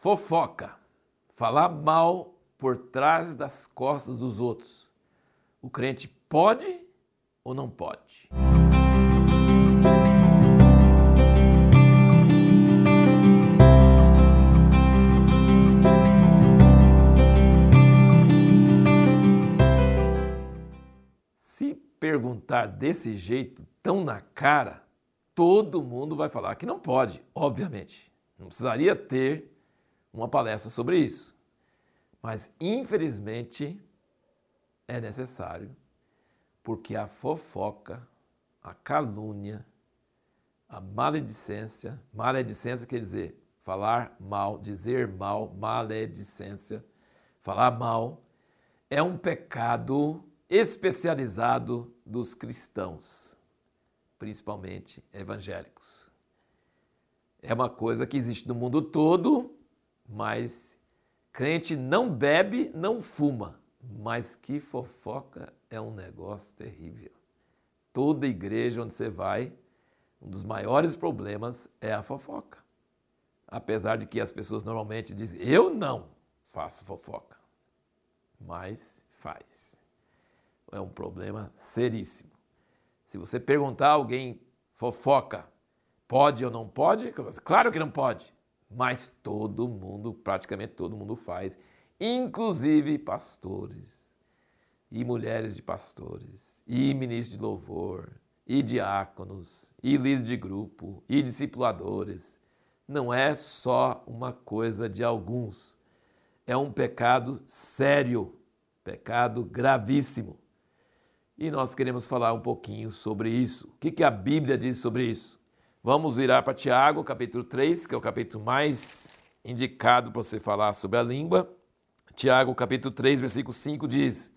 Fofoca. Falar mal por trás das costas dos outros. O crente pode ou não pode? Se perguntar desse jeito, tão na cara, todo mundo vai falar que não pode, obviamente. Não precisaria ter uma palestra sobre isso. Mas, infelizmente, é necessário, porque a fofoca, a calúnia, a maledicência, maledicência quer dizer falar mal, dizer mal, maledicência, falar mal, é um pecado especializado dos cristãos, principalmente evangélicos. É uma coisa que existe no mundo todo, mas crente não bebe, não fuma, mas que fofoca é um negócio terrível. Toda igreja onde você vai, um dos maiores problemas é a fofoca. Apesar de que as pessoas normalmente dizem, eu não faço fofoca, mas faz. É um problema seríssimo. Se você perguntar a alguém, fofoca, pode ou não pode? Claro que não pode. Mas todo mundo, praticamente todo mundo faz, inclusive pastores e mulheres de pastores, e ministros de louvor, e diáconos, e líderes de grupo, e discipuladores. Não é só uma coisa de alguns. É um pecado sério, pecado gravíssimo. E nós queremos falar um pouquinho sobre isso. O que, a Bíblia diz sobre isso? Vamos virar para Tiago, capítulo 3, que é o capítulo mais indicado para você falar sobre a língua. Tiago, capítulo 3, versículo 5 diz: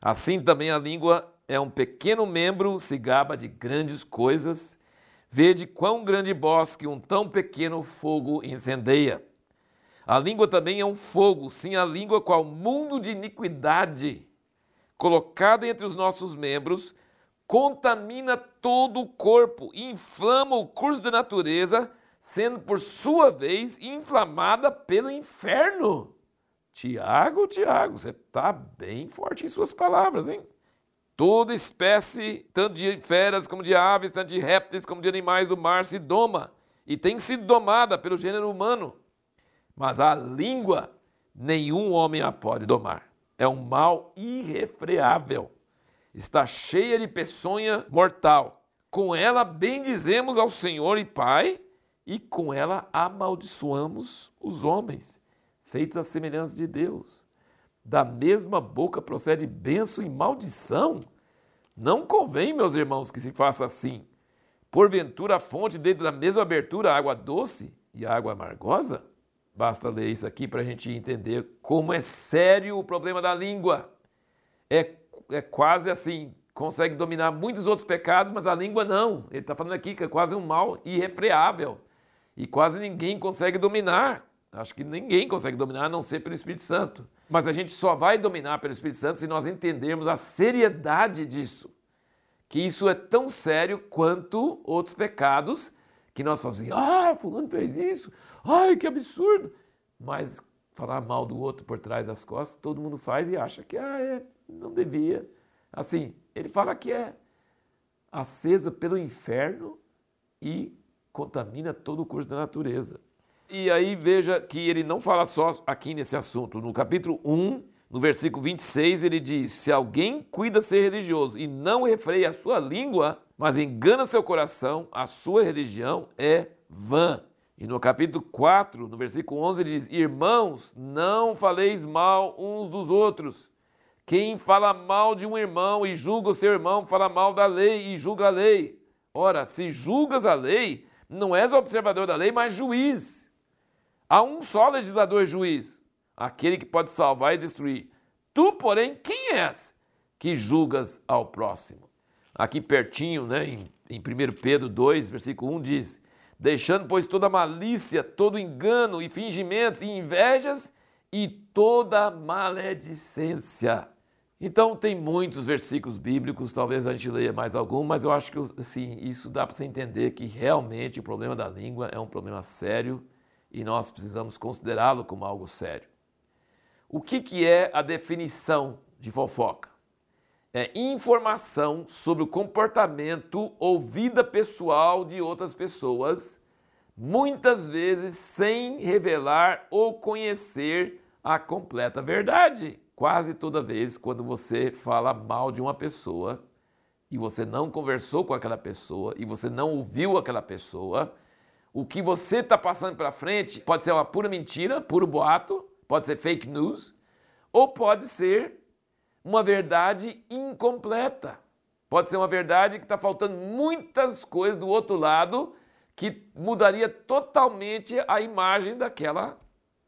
Assim também a língua é um pequeno membro, se gaba de grandes coisas. Vede quão grande bosque um tão pequeno fogo incendeia. A língua também é um fogo, sim, a língua qual mundo de iniquidade, colocada entre os nossos membros, contamina todo o corpo, inflama o curso da natureza, sendo por sua vez inflamada pelo inferno. Tiago, Tiago, você está bem forte em suas palavras, hein? Toda espécie, tanto de feras como de aves, tanto de répteis como de animais do mar, se doma e tem sido domada pelo gênero humano. Mas a língua, nenhum homem a pode domar. É um mal irrefreável está cheia de peçonha mortal. Com ela bendizemos ao Senhor e Pai, e com ela amaldiçoamos os homens, feitos à semelhança de Deus. Da mesma boca procede bênção e maldição. Não convém, meus irmãos, que se faça assim. Porventura a fonte dentro da mesma abertura, água doce e água amargosa? Basta ler isso aqui para a gente entender como é sério o problema da língua. É é quase assim, consegue dominar muitos outros pecados, mas a língua não. Ele está falando aqui que é quase um mal irrefreável. E quase ninguém consegue dominar. Acho que ninguém consegue dominar a não ser pelo Espírito Santo. Mas a gente só vai dominar pelo Espírito Santo se nós entendermos a seriedade disso. Que isso é tão sério quanto outros pecados que nós falamos assim, ah, fulano fez isso, ai, que absurdo. Mas falar mal do outro por trás das costas, todo mundo faz e acha que ah, é, não devia. Assim, ele fala que é acesa pelo inferno e contamina todo o curso da natureza. E aí veja que ele não fala só aqui nesse assunto. No capítulo 1, no versículo 26, ele diz: Se alguém cuida ser religioso e não refreia a sua língua, mas engana seu coração, a sua religião é vã. E no capítulo 4, no versículo 11, ele diz: Irmãos, não faleis mal uns dos outros, quem fala mal de um irmão e julga o seu irmão, fala mal da lei e julga a lei. Ora, se julgas a lei, não és observador da lei, mas juiz. Há um só legislador juiz, aquele que pode salvar e destruir. Tu, porém, quem és que julgas ao próximo? Aqui pertinho, né, em, em 1 Pedro 2, versículo 1 diz: Deixando, pois, toda malícia, todo engano e fingimentos e invejas e toda maledicência. Então tem muitos versículos bíblicos, talvez a gente leia mais algum, mas eu acho que assim, isso dá para você entender que realmente o problema da língua é um problema sério e nós precisamos considerá-lo como algo sério. O que, que é a definição de fofoca? É informação sobre o comportamento ou vida pessoal de outras pessoas, muitas vezes sem revelar ou conhecer a completa verdade. Quase toda vez quando você fala mal de uma pessoa e você não conversou com aquela pessoa e você não ouviu aquela pessoa, o que você está passando para frente pode ser uma pura mentira, puro boato, pode ser fake news, ou pode ser uma verdade incompleta. Pode ser uma verdade que está faltando muitas coisas do outro lado que mudaria totalmente a imagem daquela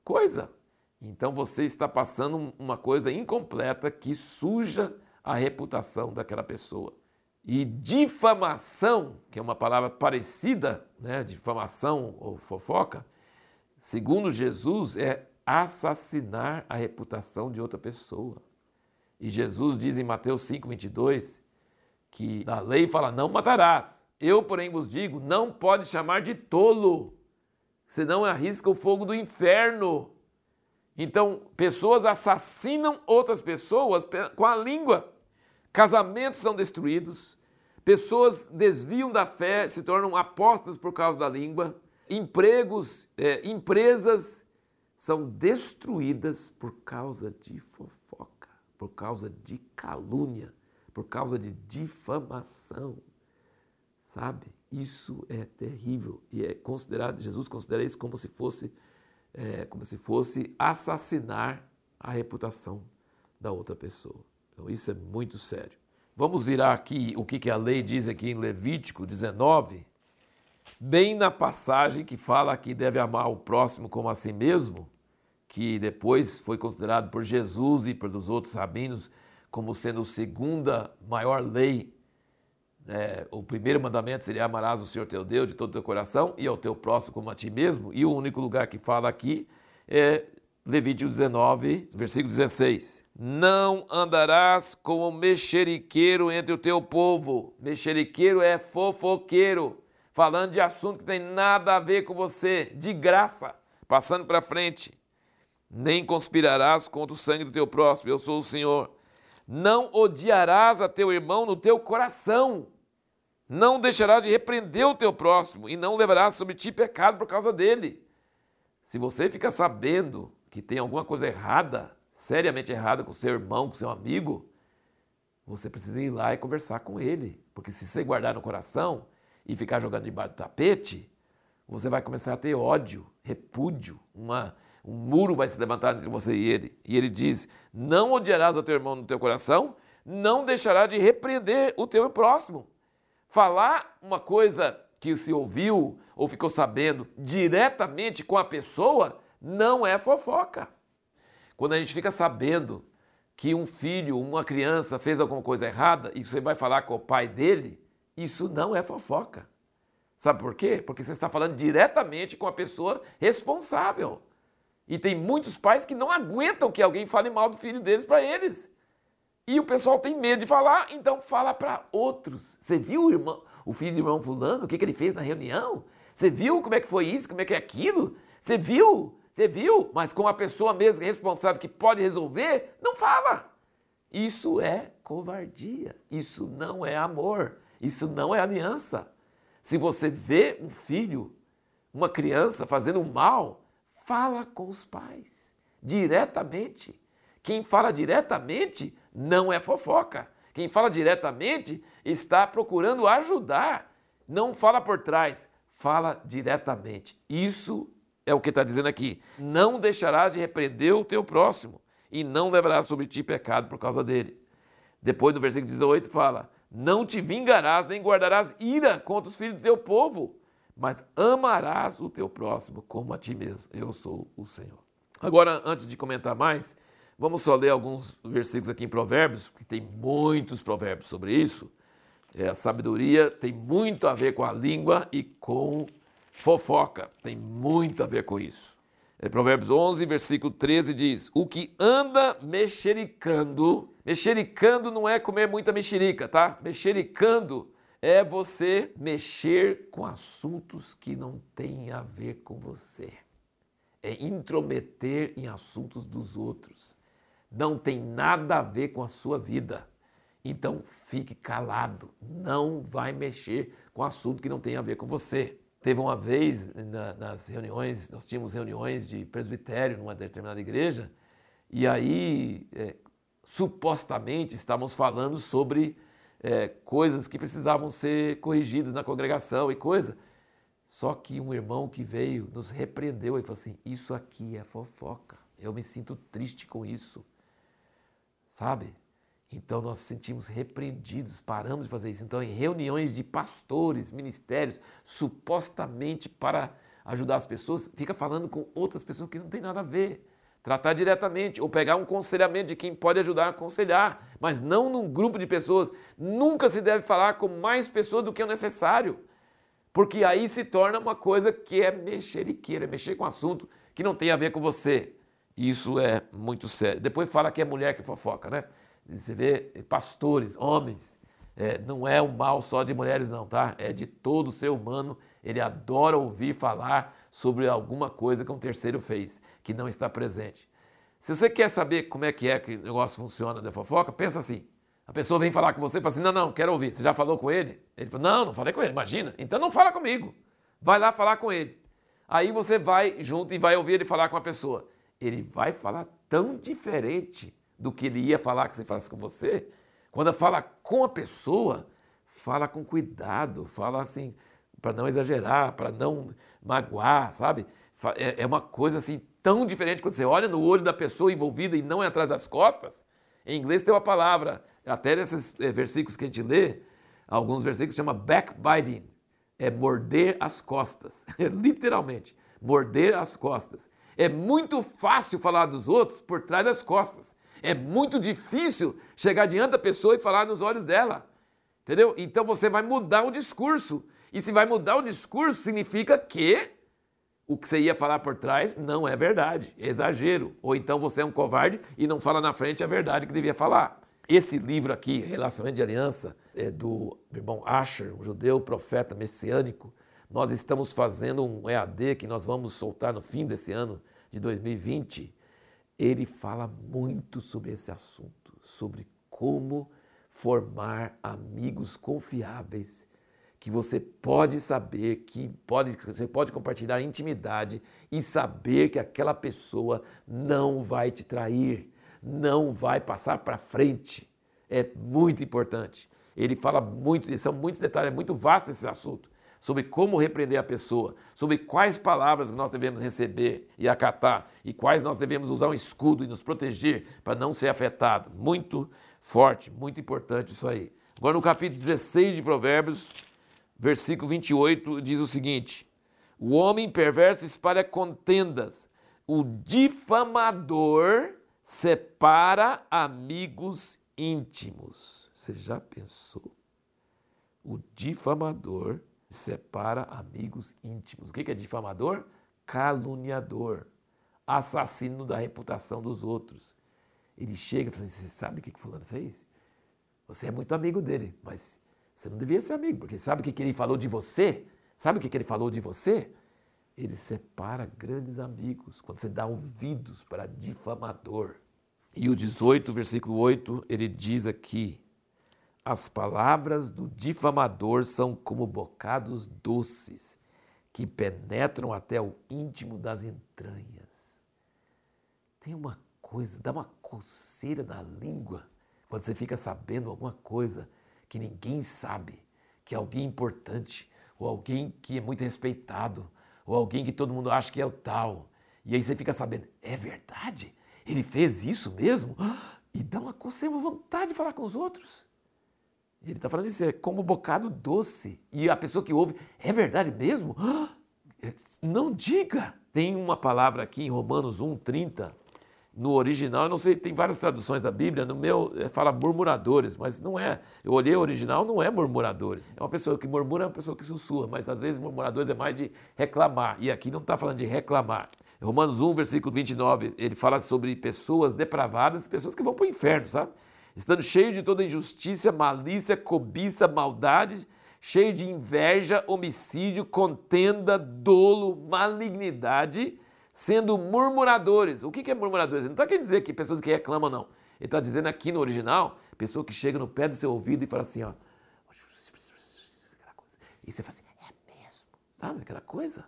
coisa. Então você está passando uma coisa incompleta que suja a reputação daquela pessoa. E difamação, que é uma palavra parecida, né, difamação ou fofoca, segundo Jesus, é assassinar a reputação de outra pessoa. E Jesus diz em Mateus 5, 22, que a lei fala: não matarás. Eu, porém, vos digo: não pode chamar de tolo, senão arrisca o fogo do inferno. Então, pessoas assassinam outras pessoas com a língua. Casamentos são destruídos, pessoas desviam da fé, se tornam apostas por causa da língua, empregos, é, empresas são destruídas por causa de fofoca, por causa de calúnia, por causa de difamação. Sabe? Isso é terrível e é considerado, Jesus considera isso como se fosse, é, como se fosse assassinar a reputação da outra pessoa. Então isso é muito sério. Vamos virar aqui o que a lei diz aqui em Levítico 19, bem na passagem que fala que deve amar o próximo como a si mesmo, que depois foi considerado por Jesus e pelos outros rabinos como sendo a segunda maior lei. É, o primeiro mandamento seria amarás o Senhor teu Deus de todo o teu coração e ao teu próximo como a ti mesmo. E o único lugar que fala aqui é Levítico 19, versículo 16. Não andarás como mexeriqueiro entre o teu povo. Mexeriqueiro é fofoqueiro, falando de assunto que tem nada a ver com você, de graça, passando para frente. Nem conspirarás contra o sangue do teu próximo, eu sou o Senhor. Não odiarás a teu irmão no teu coração. Não deixarás de repreender o teu próximo e não levarás sobre ti pecado por causa dele. Se você fica sabendo que tem alguma coisa errada, seriamente errada com seu irmão, com seu amigo, você precisa ir lá e conversar com ele. Porque se você guardar no coração e ficar jogando debaixo do tapete, você vai começar a ter ódio, repúdio, uma, um muro vai se levantar entre você e ele. E ele diz: Não odiarás o teu irmão no teu coração, não deixarás de repreender o teu próximo. Falar uma coisa que se ouviu ou ficou sabendo diretamente com a pessoa não é fofoca. Quando a gente fica sabendo que um filho, uma criança fez alguma coisa errada e você vai falar com o pai dele, isso não é fofoca. Sabe por quê? Porque você está falando diretamente com a pessoa responsável. E tem muitos pais que não aguentam que alguém fale mal do filho deles para eles. E o pessoal tem medo de falar, então fala para outros. Você viu o, irmão, o filho do irmão fulano, o que, que ele fez na reunião? Você viu como é que foi isso, como é que é aquilo? Você viu? Você viu? Mas com a pessoa mesmo responsável que pode resolver, não fala. Isso é covardia. Isso não é amor. Isso não é aliança. Se você vê um filho, uma criança fazendo mal, fala com os pais diretamente. Quem fala diretamente não é fofoca. Quem fala diretamente está procurando ajudar. Não fala por trás, fala diretamente. Isso é o que está dizendo aqui. Não deixarás de repreender o teu próximo e não levarás sobre ti pecado por causa dele. Depois no versículo 18 fala: Não te vingarás nem guardarás ira contra os filhos do teu povo, mas amarás o teu próximo como a ti mesmo. Eu sou o Senhor. Agora, antes de comentar mais, vamos só ler alguns versículos aqui em Provérbios, porque tem muitos provérbios sobre isso. É, a sabedoria tem muito a ver com a língua e com Fofoca tem muito a ver com isso. É, Provérbios 11, versículo 13 diz: O que anda mexericando, mexericando não é comer muita mexerica, tá? Mexericando é você mexer com assuntos que não têm a ver com você. é intrometer em assuntos dos outros. Não tem nada a ver com a sua vida. Então fique calado, não vai mexer com assunto que não tem a ver com você. Teve uma vez na, nas reuniões, nós tínhamos reuniões de presbitério numa determinada igreja, e aí é, supostamente estávamos falando sobre é, coisas que precisavam ser corrigidas na congregação e coisa. Só que um irmão que veio nos repreendeu e falou assim: Isso aqui é fofoca. Eu me sinto triste com isso. Sabe? Então nós sentimos repreendidos, paramos de fazer isso. Então, em reuniões de pastores, ministérios, supostamente para ajudar as pessoas, fica falando com outras pessoas que não tem nada a ver. Tratar diretamente ou pegar um conselhamento de quem pode ajudar a aconselhar, mas não num grupo de pessoas. Nunca se deve falar com mais pessoas do que o necessário, porque aí se torna uma coisa que é mexeriqueira, é mexer com assunto que não tem a ver com você. Isso é muito sério. Depois fala que é mulher que fofoca, né? Você vê pastores, homens, é, não é o mal só de mulheres, não, tá? É de todo ser humano. Ele adora ouvir falar sobre alguma coisa que um terceiro fez, que não está presente. Se você quer saber como é que é que o negócio funciona da fofoca, pensa assim. A pessoa vem falar com você e fala assim: não, não, quero ouvir. Você já falou com ele? Ele fala: não, não falei com ele, imagina. Então não fala comigo. Vai lá falar com ele. Aí você vai junto e vai ouvir ele falar com a pessoa. Ele vai falar tão diferente do que ele ia falar que você faz com você, quando fala com a pessoa, fala com cuidado, fala assim, para não exagerar, para não magoar, sabe? É, é uma coisa assim tão diferente quando você olha no olho da pessoa envolvida e não é atrás das costas. Em inglês tem uma palavra, até nesses é, versículos que a gente lê, alguns versículos chama backbiting, é morder as costas, literalmente, morder as costas. É muito fácil falar dos outros por trás das costas. É muito difícil chegar diante da pessoa e falar nos olhos dela. Entendeu? Então você vai mudar o discurso. E se vai mudar o discurso, significa que o que você ia falar por trás não é verdade, é exagero. Ou então você é um covarde e não fala na frente a verdade que devia falar. Esse livro aqui, Relacionamento de Aliança, é do irmão Asher, um judeu profeta messiânico. Nós estamos fazendo um EAD que nós vamos soltar no fim desse ano de 2020 ele fala muito sobre esse assunto, sobre como formar amigos confiáveis, que você pode saber que pode, você pode compartilhar intimidade e saber que aquela pessoa não vai te trair, não vai passar para frente. É muito importante. Ele fala muito, são muitos detalhes, é muito vasto esse assunto sobre como repreender a pessoa, sobre quais palavras nós devemos receber e acatar e quais nós devemos usar um escudo e nos proteger para não ser afetado. Muito forte, muito importante isso aí. Agora no capítulo 16 de Provérbios, versículo 28, diz o seguinte: O homem perverso espalha contendas, o difamador separa amigos íntimos. Você já pensou? O difamador separa amigos íntimos. O que é difamador? Caluniador, assassino da reputação dos outros. Ele chega e fala assim: Você sabe o que, Fulano fez? Você é muito amigo dele, mas você não devia ser amigo, porque sabe o que, ele falou de você? Sabe o que ele falou de você? Ele separa grandes amigos quando você dá ouvidos para difamador. E o 18, versículo 8, ele diz aqui: as palavras do difamador são como bocados doces que penetram até o íntimo das entranhas. Tem uma coisa, dá uma coceira na língua quando você fica sabendo alguma coisa que ninguém sabe, que é alguém importante, ou alguém que é muito respeitado, ou alguém que todo mundo acha que é o tal. E aí você fica sabendo, é verdade? Ele fez isso mesmo? E dá uma coceira, uma vontade de falar com os outros. Ele está falando isso, é como bocado doce. E a pessoa que ouve, é verdade mesmo? Não diga! Tem uma palavra aqui em Romanos 1, 30, no original, eu não sei, tem várias traduções da Bíblia, no meu é, fala murmuradores, mas não é. Eu olhei o original, não é murmuradores. É uma pessoa que murmura, é uma pessoa que sussurra, mas às vezes murmuradores é mais de reclamar. E aqui não está falando de reclamar. Romanos 1, versículo 29, ele fala sobre pessoas depravadas, pessoas que vão para o inferno, sabe? Estando cheio de toda injustiça, malícia, cobiça, maldade, cheio de inveja, homicídio, contenda, dolo, malignidade, sendo murmuradores. O que é murmuradores? Ele não está querendo dizer que pessoas que reclamam, não. Ele está dizendo aqui no original, pessoa que chega no pé do seu ouvido e fala assim, ó. E você fala assim, é mesmo? Sabe aquela coisa?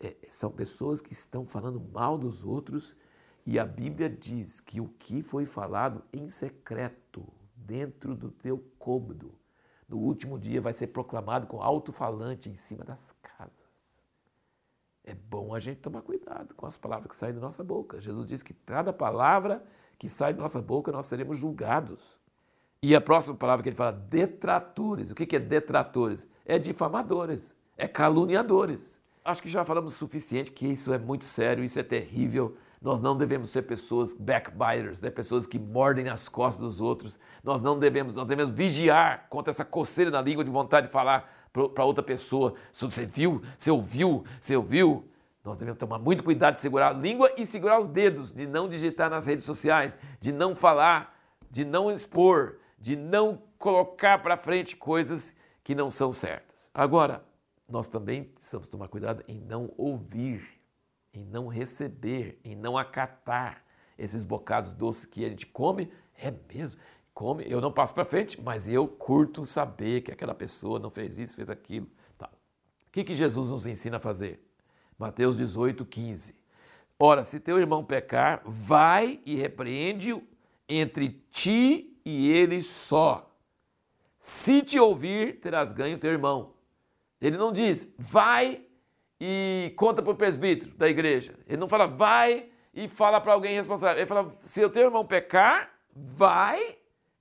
É, são pessoas que estão falando mal dos outros e a Bíblia diz que o que foi falado em secreto, dentro do teu cômodo, no último dia vai ser proclamado com alto-falante em cima das casas. É bom a gente tomar cuidado com as palavras que saem da nossa boca. Jesus diz que cada palavra que sai da nossa boca nós seremos julgados. E a próxima palavra que ele fala, detratores. O que é detratores? É difamadores, é caluniadores. Acho que já falamos o suficiente que isso é muito sério, isso é terrível. Nós não devemos ser pessoas backbiters, né? pessoas que mordem nas costas dos outros. Nós não devemos, nós devemos vigiar contra essa coceira na língua de vontade de falar para outra pessoa. Você viu? Você ouviu? Você ouviu? Nós devemos tomar muito cuidado de segurar a língua e segurar os dedos, de não digitar nas redes sociais, de não falar, de não expor, de não colocar para frente coisas que não são certas. Agora, nós também precisamos tomar cuidado em não ouvir, em não receber, em não acatar esses bocados doces que a gente come. É mesmo, come, eu não passo para frente, mas eu curto saber que aquela pessoa não fez isso, fez aquilo. Tá. O que, que Jesus nos ensina a fazer? Mateus 18, 15. Ora, se teu irmão pecar, vai e repreende-o entre ti e ele só. Se te ouvir, terás ganho teu irmão. Ele não diz, vai e conta para o presbítero da igreja. Ele não fala, vai e fala para alguém responsável. Ele fala, se o teu irmão pecar, vai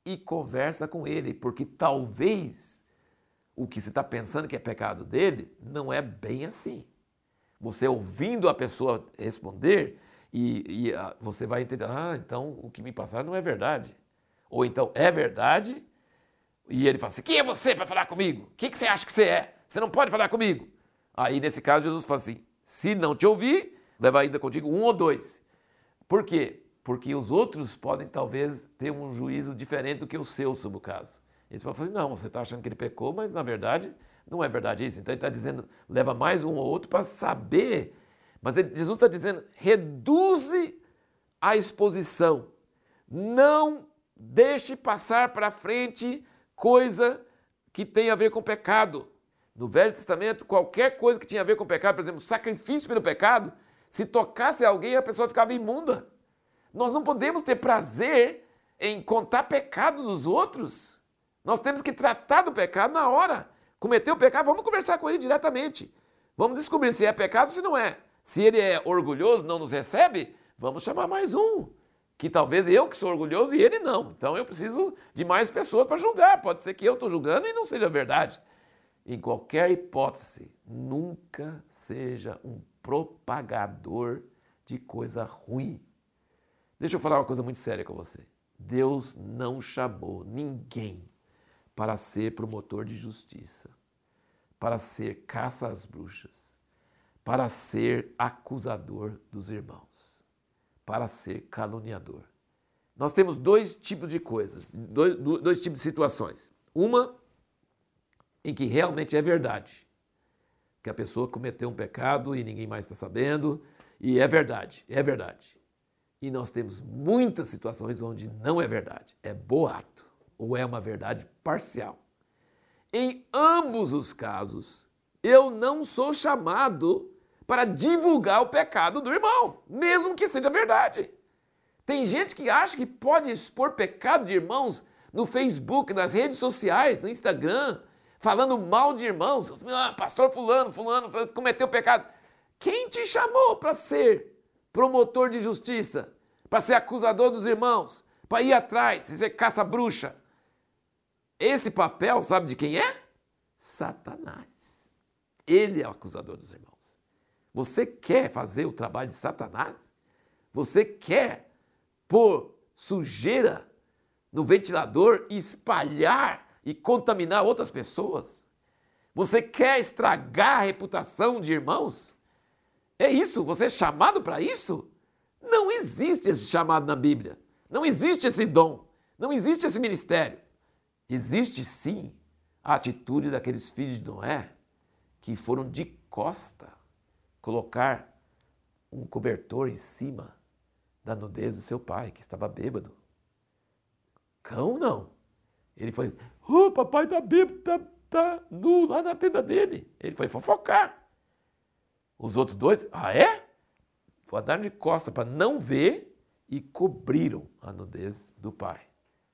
e conversa com ele, porque talvez o que você está pensando que é pecado dele não é bem assim. Você ouvindo a pessoa responder, e, e uh, você vai entender, ah, então o que me passaram não é verdade. Ou então é verdade, e ele fala assim: quem é você para falar comigo? O que, que você acha que você é? Você não pode falar comigo. Aí, nesse caso, Jesus fala assim: se não te ouvir, leva ainda contigo um ou dois. Por quê? porque os outros podem talvez ter um juízo diferente do que o seu sobre o caso. Eles podem falar, não, você está achando que ele pecou, mas na verdade não é verdade isso. Então ele está dizendo, leva mais um ou outro para saber. Mas ele, Jesus está dizendo, reduze a exposição. Não deixe passar para frente coisa que tem a ver com pecado. No Velho Testamento, qualquer coisa que tinha a ver com pecado, por exemplo, sacrifício pelo pecado, se tocasse alguém, a pessoa ficava imunda. Nós não podemos ter prazer em contar pecado dos outros. Nós temos que tratar do pecado na hora. Cometeu o pecado, vamos conversar com ele diretamente. Vamos descobrir se é pecado ou se não é. Se ele é orgulhoso, não nos recebe, vamos chamar mais um. Que talvez eu que sou orgulhoso e ele não. Então eu preciso de mais pessoas para julgar. Pode ser que eu estou julgando e não seja verdade. Em qualquer hipótese, nunca seja um propagador de coisa ruim. Deixa eu falar uma coisa muito séria com você. Deus não chamou ninguém para ser promotor de justiça, para ser caça às bruxas, para ser acusador dos irmãos, para ser caluniador. Nós temos dois tipos de coisas, dois, dois tipos de situações. Uma em que realmente é verdade, que a pessoa cometeu um pecado e ninguém mais está sabendo, e é verdade, é verdade. E nós temos muitas situações onde não é verdade, é boato ou é uma verdade parcial. Em ambos os casos, eu não sou chamado para divulgar o pecado do irmão, mesmo que seja verdade. Tem gente que acha que pode expor pecado de irmãos no Facebook, nas redes sociais, no Instagram, falando mal de irmãos. Ah, pastor fulano, fulano, fulano cometeu pecado. Quem te chamou para ser promotor de justiça, para ser acusador dos irmãos, para ir atrás, ser caça-bruxa. Esse papel, sabe de quem é? Satanás. Ele é o acusador dos irmãos. Você quer fazer o trabalho de Satanás? Você quer pôr sujeira no ventilador e espalhar e contaminar outras pessoas? Você quer estragar a reputação de irmãos? É isso? Você é chamado para isso? Não existe esse chamado na Bíblia. Não existe esse dom. Não existe esse ministério. Existe sim a atitude daqueles filhos de Noé que foram de costa colocar um cobertor em cima da nudez do seu pai, que estava bêbado. Cão não. Ele foi, oh, papai tá bêbado, tá, tá nu lá na tenda dele. Ele foi fofocar. Os outros dois, ah é? Andaram de costa para não ver e cobriram a nudez do pai.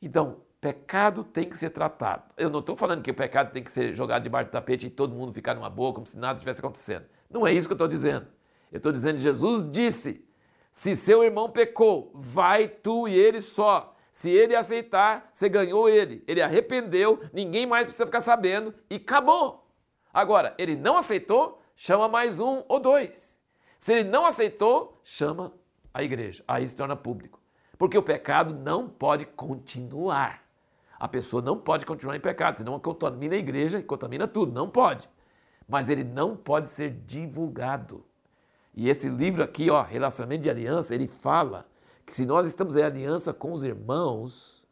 Então, pecado tem que ser tratado. Eu não estou falando que o pecado tem que ser jogado debaixo do tapete e todo mundo ficar numa boa, como se nada estivesse acontecendo. Não é isso que eu estou dizendo. Eu estou dizendo que Jesus disse: se seu irmão pecou, vai tu e ele só. Se ele aceitar, você ganhou ele. Ele arrependeu, ninguém mais precisa ficar sabendo e acabou. Agora, ele não aceitou, chama mais um ou dois. Se ele não aceitou, chama a igreja. Aí se torna público. Porque o pecado não pode continuar. A pessoa não pode continuar em pecado, senão contamina a igreja e contamina tudo. Não pode. Mas ele não pode ser divulgado. E esse livro aqui, ó, Relacionamento de Aliança, ele fala que se nós estamos em aliança com os irmãos,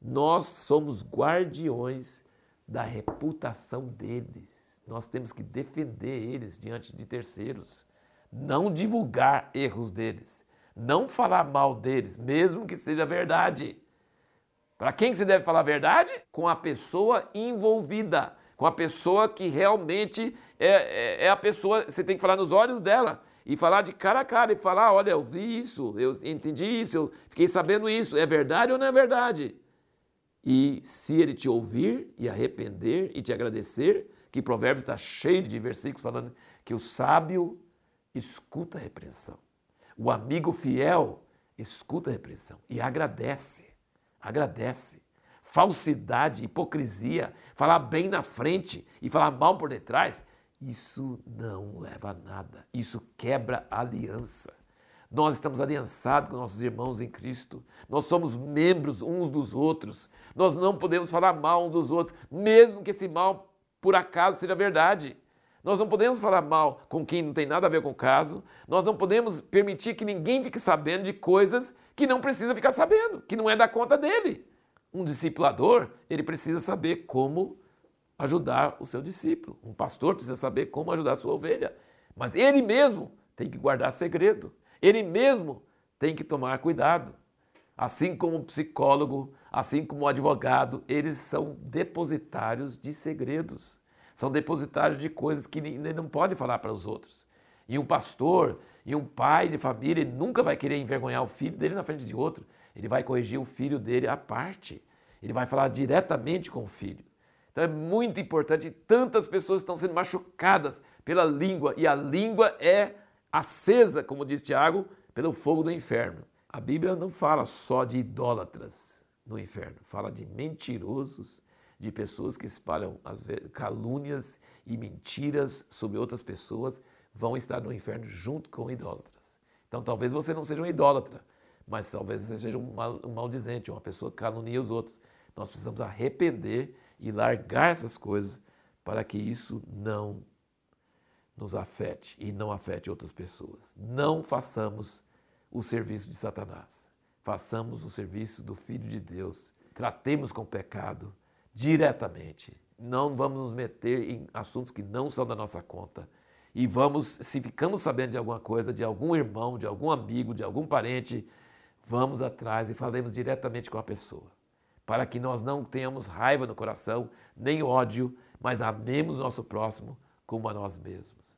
nós somos guardiões da reputação deles. Nós temos que defender eles diante de terceiros, não divulgar erros deles, não falar mal deles, mesmo que seja verdade. Para quem que se deve falar a verdade? Com a pessoa envolvida com a pessoa que realmente é, é, é, a pessoa, você tem que falar nos olhos dela e falar de cara a cara e falar: olha, eu vi isso, eu entendi isso, eu fiquei sabendo isso, é verdade ou não é verdade? E se ele te ouvir e arrepender e te agradecer, que Provérbios está cheio de versículos falando que o sábio escuta a repreensão, o amigo fiel escuta a repreensão e agradece, agradece falsidade, hipocrisia, falar bem na frente e falar mal por detrás, isso não leva a nada. Isso quebra a aliança. Nós estamos aliançados com nossos irmãos em Cristo. Nós somos membros uns dos outros. Nós não podemos falar mal uns dos outros, mesmo que esse mal por acaso seja verdade. Nós não podemos falar mal com quem não tem nada a ver com o caso. Nós não podemos permitir que ninguém fique sabendo de coisas que não precisa ficar sabendo, que não é da conta dele. Um discipulador, ele precisa saber como ajudar o seu discípulo. Um pastor precisa saber como ajudar a sua ovelha. Mas ele mesmo tem que guardar segredo. Ele mesmo tem que tomar cuidado. Assim como o psicólogo, assim como o advogado, eles são depositários de segredos. São depositários de coisas que ele não pode falar para os outros. E um pastor e um pai de família ele nunca vai querer envergonhar o filho dele na frente de outro. Ele vai corrigir o filho dele à parte. Ele vai falar diretamente com o filho. Então é muito importante. Tantas pessoas estão sendo machucadas pela língua, e a língua é acesa, como diz Tiago, pelo fogo do inferno. A Bíblia não fala só de idólatras no inferno, fala de mentirosos, de pessoas que espalham as calúnias e mentiras sobre outras pessoas, vão estar no inferno junto com idólatras. Então talvez você não seja um idólatra, mas talvez você seja um maldizente, uma pessoa que calunia os outros. Nós precisamos arrepender e largar essas coisas para que isso não nos afete e não afete outras pessoas. Não façamos o serviço de Satanás. Façamos o serviço do Filho de Deus. Tratemos com o pecado diretamente. Não vamos nos meter em assuntos que não são da nossa conta. E vamos, se ficamos sabendo de alguma coisa, de algum irmão, de algum amigo, de algum parente, vamos atrás e falemos diretamente com a pessoa, para que nós não tenhamos raiva no coração, nem ódio, mas amemos nosso próximo como a nós mesmos.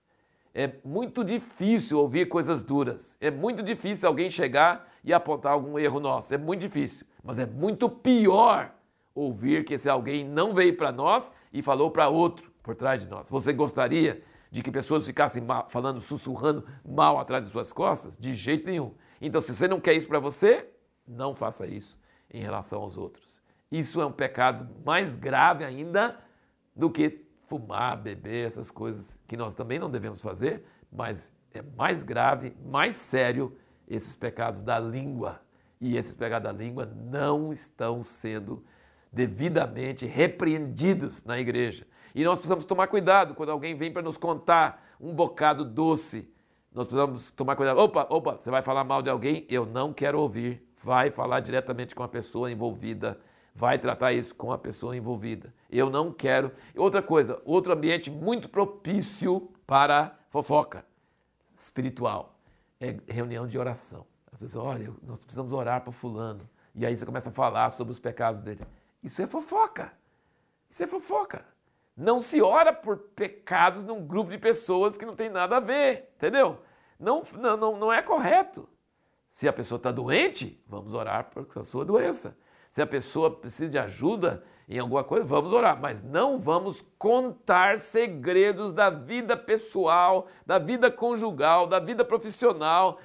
É muito difícil ouvir coisas duras, é muito difícil alguém chegar e apontar algum erro nosso, é muito difícil, mas é muito pior ouvir que esse alguém não veio para nós e falou para outro por trás de nós. Você gostaria de que pessoas ficassem mal, falando, sussurrando mal atrás de suas costas? De jeito nenhum. Então, se você não quer isso para você, não faça isso em relação aos outros. Isso é um pecado mais grave ainda do que fumar, beber, essas coisas que nós também não devemos fazer, mas é mais grave, mais sério esses pecados da língua. E esses pecados da língua não estão sendo devidamente repreendidos na igreja. E nós precisamos tomar cuidado quando alguém vem para nos contar um bocado doce nós precisamos tomar cuidado. Opa, opa, você vai falar mal de alguém? Eu não quero ouvir. Vai falar diretamente com a pessoa envolvida. Vai tratar isso com a pessoa envolvida. Eu não quero. Outra coisa, outro ambiente muito propício para fofoca espiritual. é reunião de oração. As pessoas, olha, nós precisamos orar para fulano. E aí você começa a falar sobre os pecados dele. Isso é fofoca. Isso é fofoca. Não se ora por pecados num grupo de pessoas que não tem nada a ver, entendeu? Não, não, não é correto. Se a pessoa está doente, vamos orar por a sua doença. Se a pessoa precisa de ajuda em alguma coisa, vamos orar. Mas não vamos contar segredos da vida pessoal, da vida conjugal, da vida profissional.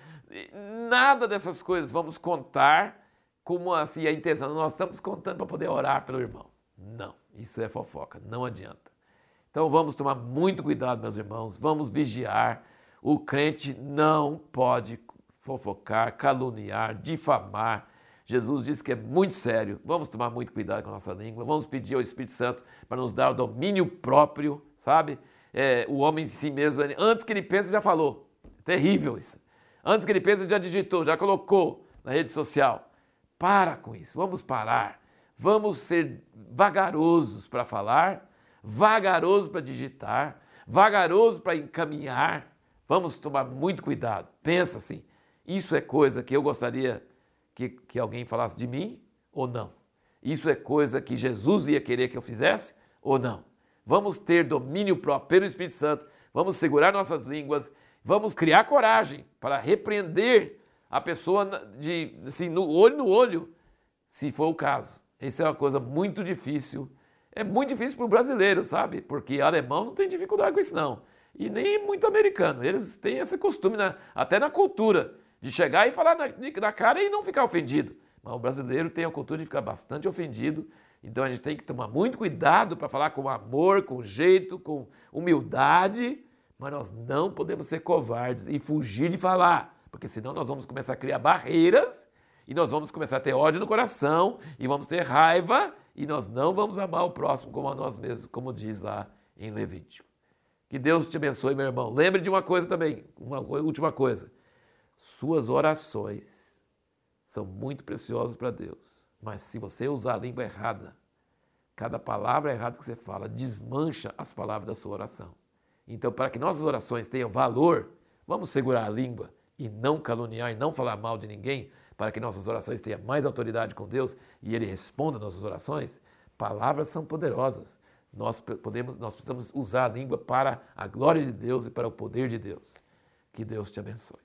Nada dessas coisas vamos contar como assim a intenção. Nós estamos contando para poder orar pelo irmão. Não, isso é fofoca, não adianta. Então vamos tomar muito cuidado, meus irmãos, vamos vigiar. O crente não pode fofocar, caluniar, difamar. Jesus disse que é muito sério. Vamos tomar muito cuidado com a nossa língua. Vamos pedir ao Espírito Santo para nos dar o domínio próprio, sabe? É, o homem em si mesmo, antes que ele pense, já falou. Terrível isso. Antes que ele pense, já digitou, já colocou na rede social. Para com isso, vamos parar. Vamos ser vagarosos para falar, vagaroso para digitar, vagaroso para encaminhar. Vamos tomar muito cuidado. Pensa assim, isso é coisa que eu gostaria que, que alguém falasse de mim ou não? Isso é coisa que Jesus ia querer que eu fizesse ou não? Vamos ter domínio próprio pelo Espírito Santo, vamos segurar nossas línguas, vamos criar coragem para repreender a pessoa de, assim, no olho no olho, se for o caso. Isso é uma coisa muito difícil. É muito difícil para o brasileiro, sabe? Porque alemão não tem dificuldade com isso, não. E nem muito americano. Eles têm esse costume, na, até na cultura, de chegar e falar na, na cara e não ficar ofendido. Mas o brasileiro tem a cultura de ficar bastante ofendido. Então a gente tem que tomar muito cuidado para falar com amor, com jeito, com humildade. Mas nós não podemos ser covardes e fugir de falar. Porque senão nós vamos começar a criar barreiras e nós vamos começar a ter ódio no coração e vamos ter raiva e nós não vamos amar o próximo como a nós mesmos, como diz lá em Levítico. Que Deus te abençoe, meu irmão. Lembre de uma coisa também, uma última coisa. Suas orações são muito preciosas para Deus. Mas se você usar a língua errada, cada palavra errada que você fala desmancha as palavras da sua oração. Então, para que nossas orações tenham valor, vamos segurar a língua e não caluniar e não falar mal de ninguém, para que nossas orações tenham mais autoridade com Deus e Ele responda nossas orações, palavras são poderosas. Nós, podemos, nós precisamos usar a língua para a glória de Deus e para o poder de Deus. Que Deus te abençoe.